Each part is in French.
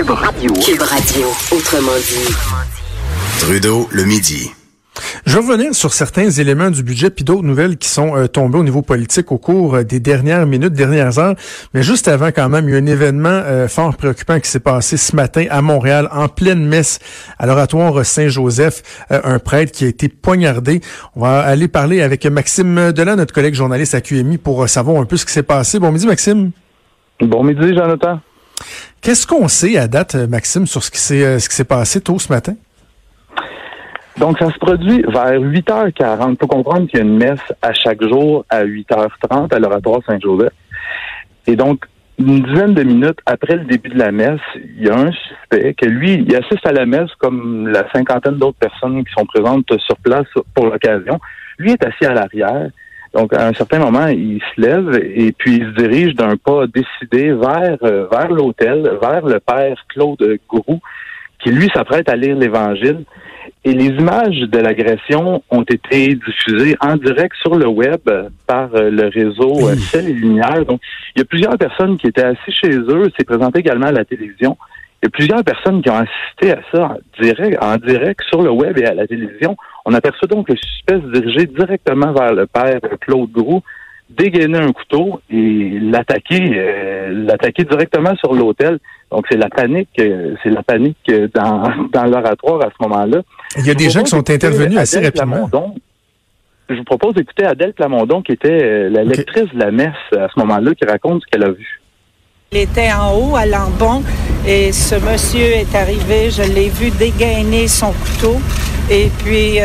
Cube Radio. Cube Radio, autrement dit. Trudeau, le midi. Je vais revenir sur certains éléments du budget puis d'autres nouvelles qui sont euh, tombées au niveau politique au cours euh, des dernières minutes, dernières heures. Mais juste avant, quand même, il y a un événement euh, fort préoccupant qui s'est passé ce matin à Montréal, en pleine messe à l'oratoire Saint-Joseph, un prêtre qui a été poignardé. On va aller parler avec Maxime Delan, notre collègue journaliste à QMI, pour savoir un peu ce qui s'est passé. Bon midi, Maxime. Bon midi, Jonathan. Qu'est-ce qu'on sait à date, Maxime, sur ce qui s'est ce qui s'est passé tôt ce matin? Donc, ça se produit vers 8h40. Il faut comprendre qu'il y a une messe à chaque jour à 8h30 à l'oratoire Saint-Joseph. Et donc, une dizaine de minutes après le début de la messe, il y a un suspect que lui, il assiste à la messe comme la cinquantaine d'autres personnes qui sont présentes sur place pour l'occasion. Lui est assis à l'arrière. Donc, à un certain moment, il se lève et puis il se dirige d'un pas décidé vers, euh, vers l'hôtel, vers le père Claude Gourou, qui lui s'apprête à lire l'Évangile. Et les images de l'agression ont été diffusées en direct sur le web par euh, le réseau euh, Ciel et Lumière. Donc, il y a plusieurs personnes qui étaient assises chez eux. C'est présenté également à la télévision. Il y a plusieurs personnes qui ont assisté à ça en direct, en direct sur le web et à la télévision. On aperçoit donc le suspect se diriger directement vers le père Claude Gros, dégainer un couteau et l'attaquer, euh, l'attaquer directement sur l'hôtel. Donc c'est la panique, euh, c'est la panique dans, dans l'oratoire à ce moment-là. Il y a des gens qui sont intervenus assez rapidement. je vous propose d'écouter Adèle Plamondon, qui était euh, la lectrice de la messe à ce moment-là, qui raconte ce qu'elle a vu. Il était en haut à Lambon et ce monsieur est arrivé, je l'ai vu dégainer son couteau et puis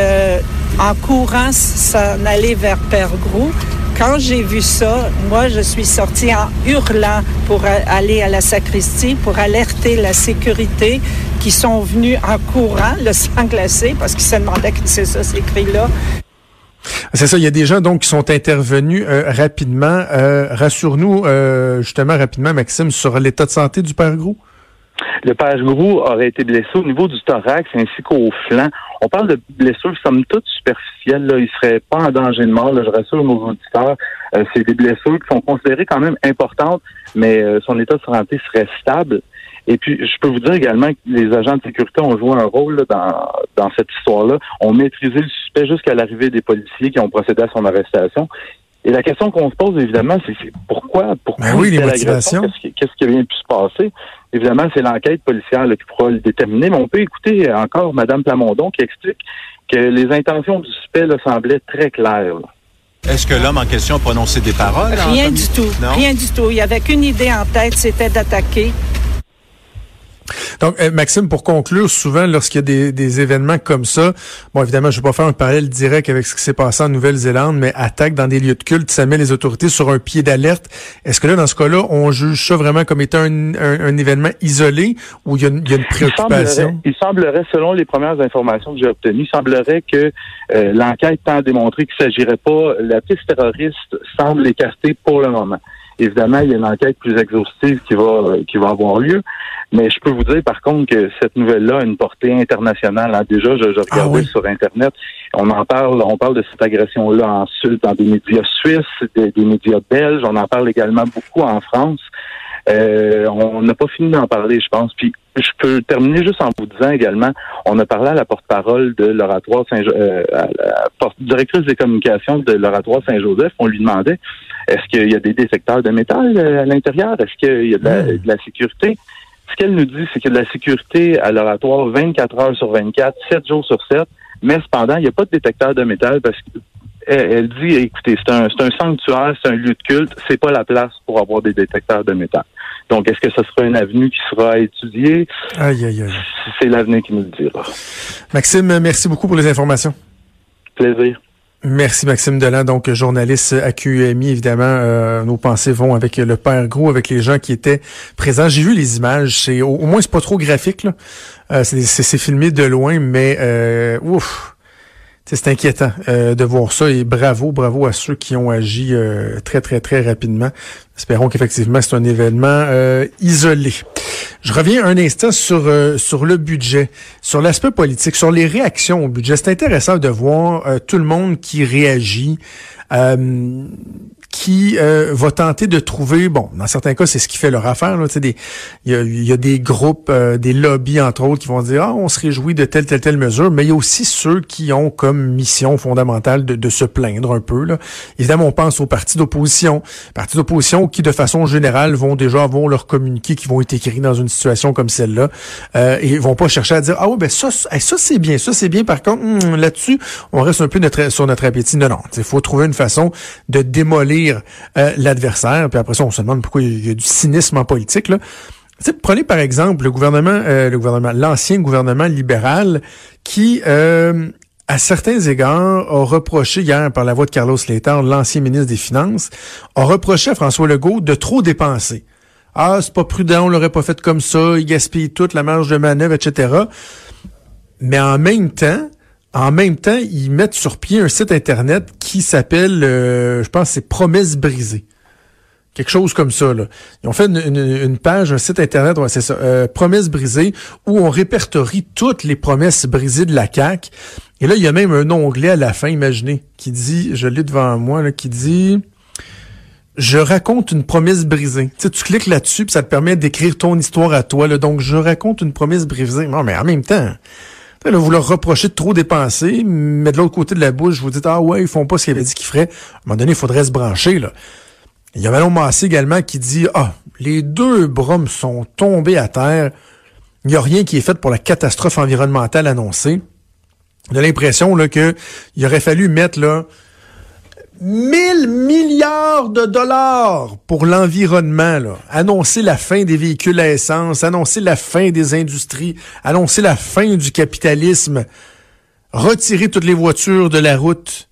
en courant s'en aller vers Père Grou. Quand j'ai vu ça, moi, je suis sortie en hurlant pour aller à la sacristie, pour alerter la sécurité qui sont venus en courant, le sang glacé, parce qu'ils se demandaient que c'est ça, ces cris-là. C'est ça, il y a des gens donc qui sont intervenus euh, rapidement. Euh, Rassure-nous euh, justement rapidement, Maxime, sur l'état de santé du père Grou. Le père Grou aurait été blessé au niveau du thorax ainsi qu'au flanc. On parle de blessures somme toute superficielles. Là. Il serait pas en danger de mort. Là. Je rassure nos auditeurs. Euh, c'est des blessures qui sont considérées quand même importantes, mais euh, son état de santé serait stable. Et puis, je peux vous dire également que les agents de sécurité ont joué un rôle dans, dans cette histoire-là. On maîtrisé le suspect jusqu'à l'arrivée des policiers qui ont procédé à son arrestation. Et la question qu'on se pose, évidemment, c'est pourquoi, pourquoi ben oui, les motivations. Qu'est-ce qui, bien pu se passer? Évidemment, c'est l'enquête policière qui pourra le déterminer, mais on peut écouter encore Mme Plamondon qui explique que les intentions du suspect semblaient très claires. Est-ce que l'homme en question a prononcé des paroles? Rien du tout. Rien du tout. Il avait qu'une idée en tête, c'était d'attaquer. Donc, euh, Maxime, pour conclure, souvent, lorsqu'il y a des, des, événements comme ça, bon, évidemment, je ne vais pas faire un parallèle direct avec ce qui s'est passé en Nouvelle-Zélande, mais attaque dans des lieux de culte, ça met les autorités sur un pied d'alerte. Est-ce que là, dans ce cas-là, on juge ça vraiment comme étant un, un, événement isolé ou il y a une, il y a une préoccupation? Il semblerait, selon les premières informations que j'ai obtenues, il semblerait que euh, l'enquête tend à démontrer qu'il ne s'agirait pas, la piste terroriste semble écartée pour le moment. Évidemment, il y a une enquête plus exhaustive qui va qui va avoir lieu. Mais je peux vous dire, par contre, que cette nouvelle-là a une portée internationale. Hein. Déjà, je, je ah regardais sur Internet. On en parle, on parle de cette agression-là en dans des médias suisses, des, médias belges. On en parle également beaucoup en France. Euh, on n'a pas fini d'en parler, je pense. Puis je peux terminer juste en vous disant également, on a parlé à la porte-parole de l'oratoire Saint euh, à la directrice des communications de l'oratoire Saint-Joseph. On lui demandait est-ce qu'il y a des détecteurs de métal euh, à l'intérieur? Est-ce qu'il y a de la, sécurité? Ce qu'elle nous dit, c'est qu'il y a de la sécurité à l'oratoire 24 heures sur 24, 7 jours sur 7, mais cependant, il n'y a pas de détecteur de métal parce qu'elle dit, écoutez, c'est un, un sanctuaire, c'est un lieu de culte, c'est pas la place pour avoir des détecteurs de métal. Donc, est-ce que ce sera une avenue qui sera étudiée? Aïe, aïe, aïe. C'est l'avenir qui nous le dira. Maxime, merci beaucoup pour les informations. Plaisir. Merci Maxime Delan, donc journaliste à QMI. Évidemment, euh, nos pensées vont avec le père Gros, avec les gens qui étaient présents. J'ai vu les images. C'est au, moins c'est pas trop graphique. Là. Euh, c'est filmé de loin, mais euh, ouf c'est inquiétant euh, de voir ça et bravo, bravo à ceux qui ont agi euh, très, très, très rapidement. Espérons qu'effectivement c'est un événement euh, isolé. Je reviens un instant sur, sur le budget, sur l'aspect politique, sur les réactions au budget. C'est intéressant de voir tout le monde qui réagit. Qui euh, va tenter de trouver, bon, dans certains cas, c'est ce qui fait leur affaire. Il, y a, y a des groupes, euh, des lobbies, entre autres, qui vont dire, ah, on se réjouit de telle, telle, telle mesure, mais il y a aussi ceux qui ont comme mission fondamentale de, de se plaindre un peu. Là. Évidemment, on pense aux partis d'opposition. Partis d'opposition qui, de façon générale, vont déjà avoir leur communiqué qui vont être écrits dans une situation comme celle-là. Euh, et vont pas chercher à dire, ah oui, ben ça, ça c'est bien, ça c'est bien. Par contre, hmm, là-dessus, on reste un peu sur notre appétit. Non, non, il faut trouver une façon de démolir euh, l'adversaire. Puis après ça, on se demande pourquoi il y a du cynisme en politique. Là. prenez par exemple le gouvernement, euh, le gouvernement, l'ancien gouvernement libéral qui, euh, à certains égards, a reproché hier par la voix de Carlos Letard, l'ancien ministre des Finances, a reproché à François Legault de trop dépenser. Ah, c'est pas prudent, on l'aurait pas fait comme ça, il gaspille toute la marge de manœuvre, etc. Mais en même temps, en même temps, ils mettent sur pied un site Internet qui s'appelle, euh, je pense, c'est Promesses brisées. Quelque chose comme ça. Là. Ils ont fait une, page, un site Internet, ouais, c'est ça, euh, Promesses brisées, où on répertorie toutes les promesses brisées de la CAQ. Et là, il y a même un onglet à la fin, imaginez, qui dit, je l'ai devant moi, là, qui dit... Je raconte une promesse brisée. Tu, sais, tu cliques là-dessus, puis ça te permet d'écrire ton histoire à toi. Là. Donc, je raconte une promesse brisée. Non, mais en même temps, Vous leur reprochez de trop dépenser, mais de l'autre côté de la bouche, vous dites, ah ouais, ils font pas ce qu'ils avaient dit qu'ils feraient. À un moment donné, il faudrait se brancher, là. Il y a Manon Massé également qui dit, ah, les deux bromes sont tombés à terre. Il n'y a rien qui est fait pour la catastrophe environnementale annoncée. On a l'impression, là, que il aurait fallu mettre, là, 1000 milliards de dollars pour l'environnement. Annoncer la fin des véhicules à essence, annoncer la fin des industries, annoncer la fin du capitalisme, retirer toutes les voitures de la route.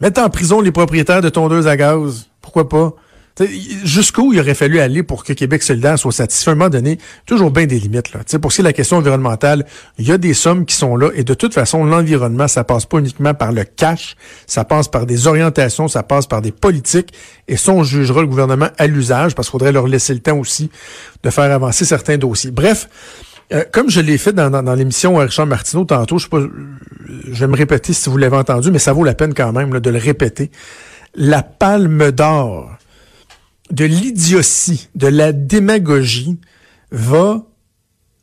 mettre en prison les propriétaires de tondeuses à gaz. Pourquoi pas? Jusqu'où il aurait fallu aller pour que Québec solidaire soit satisfait? À un moment donné, toujours bien des limites. Là. pour ce qui est de la question environnementale, il y a des sommes qui sont là et de toute façon, l'environnement, ça passe pas uniquement par le cash, ça passe par des orientations, ça passe par des politiques et ça, on jugera le gouvernement à l'usage parce qu'il faudrait leur laisser le temps aussi de faire avancer certains dossiers. Bref, euh, comme je l'ai fait dans, dans, l'émission Richard Martineau tantôt, je, sais pas, je vais me répéter si vous l'avez entendu, mais ça vaut la peine quand même de le répéter. La palme d'or de l'idiotie, de la démagogie, va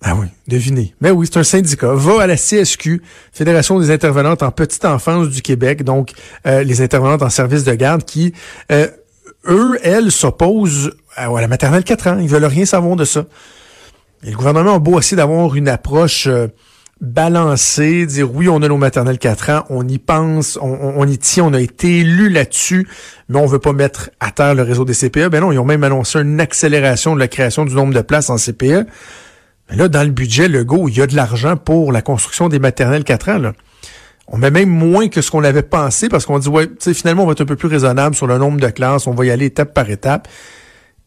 ah oui, devinez. Mais oui, c'est un syndicat. Va à la CSQ, Fédération des intervenantes en petite enfance du Québec, donc euh, les intervenantes en service de garde qui, euh, eux, elles, s'opposent à, la maternelle 4 ans. Ils veulent rien savoir de ça. Et le gouvernement a beau essayer d'avoir une approche euh, balancer, dire oui, on a nos maternelles 4 ans, on y pense, on, y tient, on a été élu là-dessus, mais on veut pas mettre à terre le réseau des CPE. Ben non, ils ont même annoncé une accélération de la création du nombre de places en CPE. Mais là, dans le budget, le go, il y a de l'argent pour la construction des maternelles 4 ans. Là. On met même moins que ce qu'on avait pensé parce qu'on dit, ouais, finalement, on va être un peu plus raisonnable sur le nombre de classes, on va y aller étape par étape.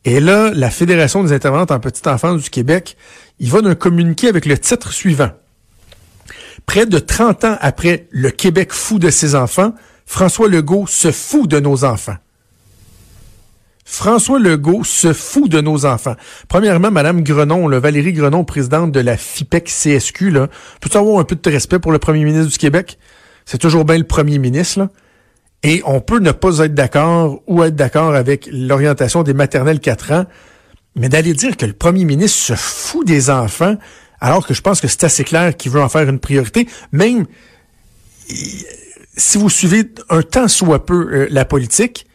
Et là, la Fédération des intervenantes en petite enfance du Québec, il va d'un communiqué avec le titre suivant. Près de 30 ans après le Québec fou de ses enfants, François Legault se fout de nos enfants. François Legault se fout de nos enfants. Premièrement, Madame Grenon, Valérie Grenon, présidente de la FIPEC CSQ, là, peut avoir un peu de respect pour le premier ministre du Québec? C'est toujours bien le premier ministre. Et on peut ne pas être d'accord ou être d'accord avec l'orientation des maternelles 4 ans, mais d'aller dire que le premier ministre se fout des enfants, alors que je pense que c'est assez clair qu'il veut en faire une priorité. Même si vous suivez un temps soit peu euh, la politique,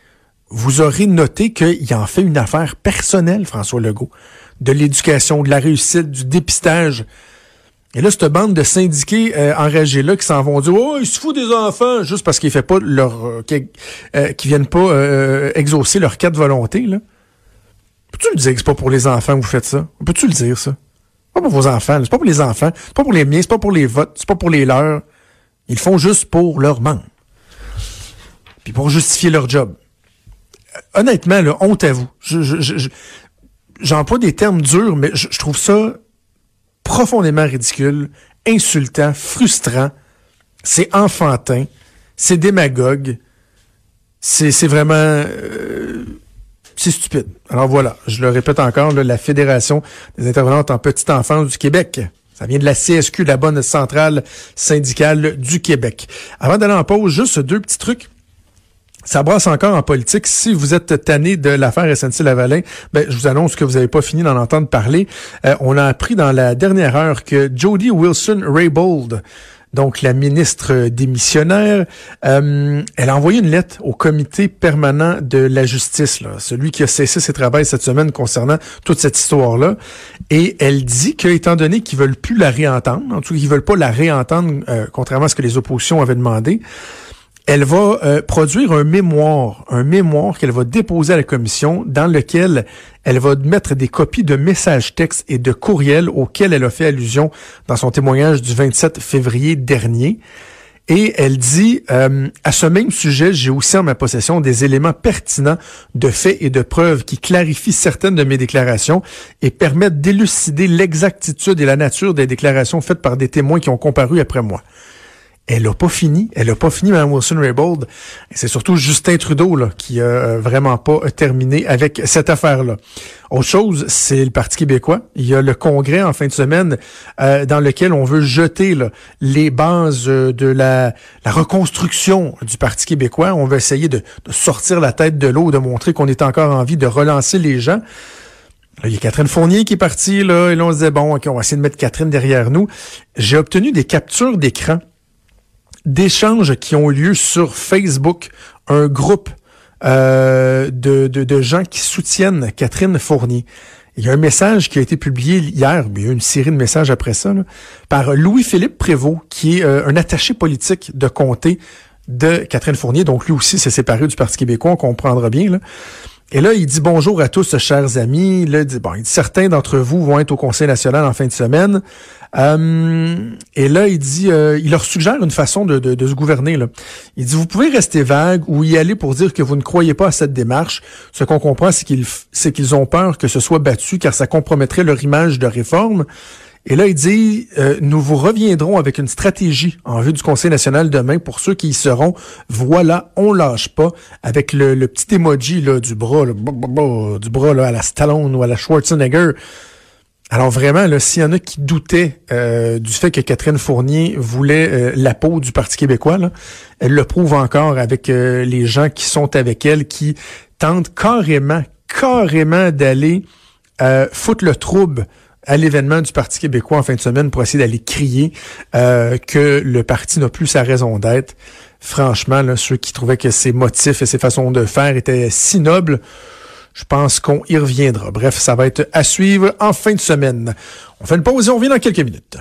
vous aurez noté qu'il en fait une affaire personnelle, François Legault, de l'éducation, de la réussite, du dépistage. Et là, cette bande de syndiqués euh, enragés-là qui s'en vont dire « Oh, il se fout des enfants! » juste parce qu'ils fait pas leur... Euh, euh qui viennent pas exaucer leur de volonté, là. Peux-tu le dire que c'est pas pour les enfants que vous faites ça? Peux-tu le dire, ça? Pas pour vos enfants, c'est pas pour les enfants, c'est pas pour les miens, c'est pas pour les votes, c'est pas pour les leurs. Ils font juste pour leurs membres. Puis pour justifier leur job. Honnêtement, là, honte à vous. j'emploie des termes durs, mais je, trouve ça profondément ridicule, insultant, frustrant. C'est enfantin, c'est démagogue, c'est vraiment... Euh, c'est stupide. Alors voilà, je le répète encore, la Fédération des intervenantes en petite enfance du Québec. Ça vient de la CSQ, la bonne centrale syndicale du Québec. Avant d'aller en pause, juste deux petits trucs. Ça brasse encore en politique. Si vous êtes tanné de l'affaire SNC-Lavalin, ben, je vous annonce que vous n'avez pas fini d'en entendre parler. Euh, on a appris dans la dernière heure que Jody Wilson-Raybould, donc la ministre démissionnaire, euh, elle a envoyé une lettre au comité permanent de la justice, celui qui a cessé ses travaux cette semaine concernant toute cette histoire-là. Et elle dit que, étant donné qu'ils veulent plus la réentendre, en tout cas qu'ils veulent pas la réentendre, euh, contrairement à ce que les oppositions avaient demandé, elle va euh, produire un mémoire, un mémoire qu'elle va déposer à la commission dans lequel elle va mettre des copies de messages textes et de courriels auxquels elle a fait allusion dans son témoignage du 27 février dernier. Et elle dit, euh, à ce même sujet, j'ai aussi en ma possession des éléments pertinents de faits et de preuves qui clarifient certaines de mes déclarations et permettent d'élucider l'exactitude et la nature des déclarations faites par des témoins qui ont comparu après moi. Elle a pas fini. Elle a pas fini, Mme Wilson-Raybould. C'est surtout Justin Trudeau là, qui a euh, vraiment pas terminé avec cette affaire-là. Autre chose, c'est le Parti québécois. Il y a le congrès en fin de semaine euh, dans lequel on veut jeter les bases euh, de la, reconstruction du Parti québécois. On veut essayer de, sortir la tête de l'eau, de montrer qu'on est encore en vie, de relancer les gens. il y a Catherine Fournier qui est partie, là, et là, on se disait, bon, OK, on va essayer de mettre Catherine derrière nous. J'ai obtenu des captures d'écran d'échanges qui ont lieu sur Facebook, un groupe euh, de, de, gens qui soutiennent Catherine Fournier. Il y a un message qui a été publié hier, mais il y a une série de messages après ça, par Louis-Philippe Prévost, qui est euh, un attaché politique de comté de Catherine Fournier. Donc lui aussi s'est séparé du Parti québécois, on comprendra bien. Là. Et là, il dit bonjour à tous, chers amis. Il dit, bon, certains d'entre vous vont être au Conseil national en fin de semaine. Euh, et là, il dit, euh, il leur suggère une façon de, de, se gouverner. Là. Il dit, vous pouvez rester vague ou y aller pour dire que vous ne croyez pas à cette démarche. Ce qu'on comprend, c'est qu'ils, c'est qu'ils ont peur que ce soit battu, car ça compromettrait leur image de réforme. Et là, il dit, euh, nous vous reviendrons avec une stratégie en vue du Conseil national demain pour ceux qui y seront. Voilà, on lâche pas avec le, petit emoji là, du bras, du bras à la Stallone ou à la Schwarzenegger. Alors vraiment, s'il y en a qui doutaient euh, du fait que Catherine Fournier voulait euh, la peau du Parti québécois, elle le prouve encore avec les gens qui sont avec elle, qui tentent carrément, carrément d'aller foutre le trouble à l'événement du Parti québécois en fin de semaine pour essayer d'aller crier euh, que le parti n'a plus sa raison d'être. Franchement, ceux qui trouvaient que ses motifs et ses façons de faire étaient si nobles, je pense qu'on y reviendra. Bref, ça va être à suivre en fin de semaine. On fait une pause et on revient dans quelques minutes.